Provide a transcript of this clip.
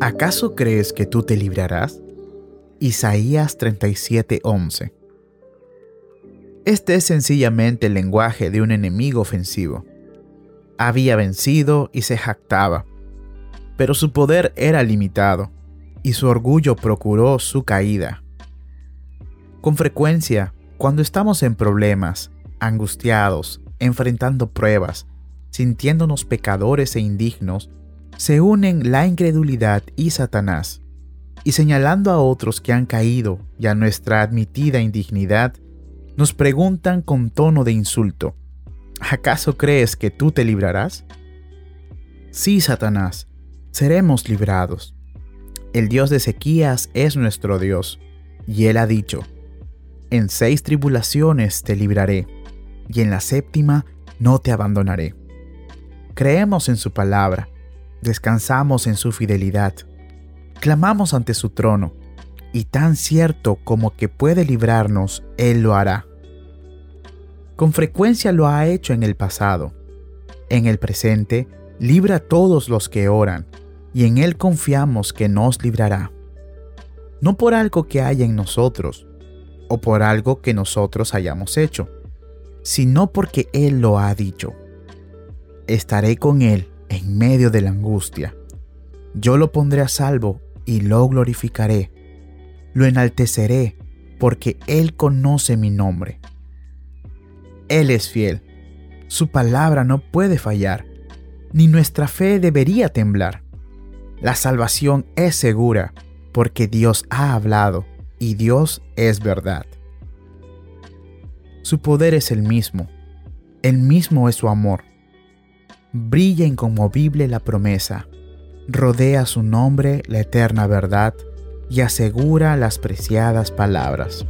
¿Acaso crees que tú te librarás? Isaías 37:11 Este es sencillamente el lenguaje de un enemigo ofensivo. Había vencido y se jactaba, pero su poder era limitado y su orgullo procuró su caída. Con frecuencia, cuando estamos en problemas, angustiados, enfrentando pruebas, sintiéndonos pecadores e indignos, se unen la incredulidad y Satanás, y señalando a otros que han caído y a nuestra admitida indignidad, nos preguntan con tono de insulto, ¿acaso crees que tú te librarás? Sí, Satanás, seremos librados. El Dios de Ezequías es nuestro Dios, y Él ha dicho, en seis tribulaciones te libraré, y en la séptima no te abandonaré. Creemos en su palabra, descansamos en su fidelidad, clamamos ante su trono, y tan cierto como que puede librarnos, Él lo hará. Con frecuencia lo ha hecho en el pasado. En el presente, libra a todos los que oran, y en Él confiamos que nos librará. No por algo que haya en nosotros, o por algo que nosotros hayamos hecho, sino porque Él lo ha dicho. Estaré con Él en medio de la angustia. Yo lo pondré a salvo y lo glorificaré. Lo enalteceré porque Él conoce mi nombre. Él es fiel. Su palabra no puede fallar, ni nuestra fe debería temblar. La salvación es segura porque Dios ha hablado y Dios es verdad. Su poder es el mismo, el mismo es su amor. Brilla inconmovible la promesa, rodea su nombre la eterna verdad y asegura las preciadas palabras.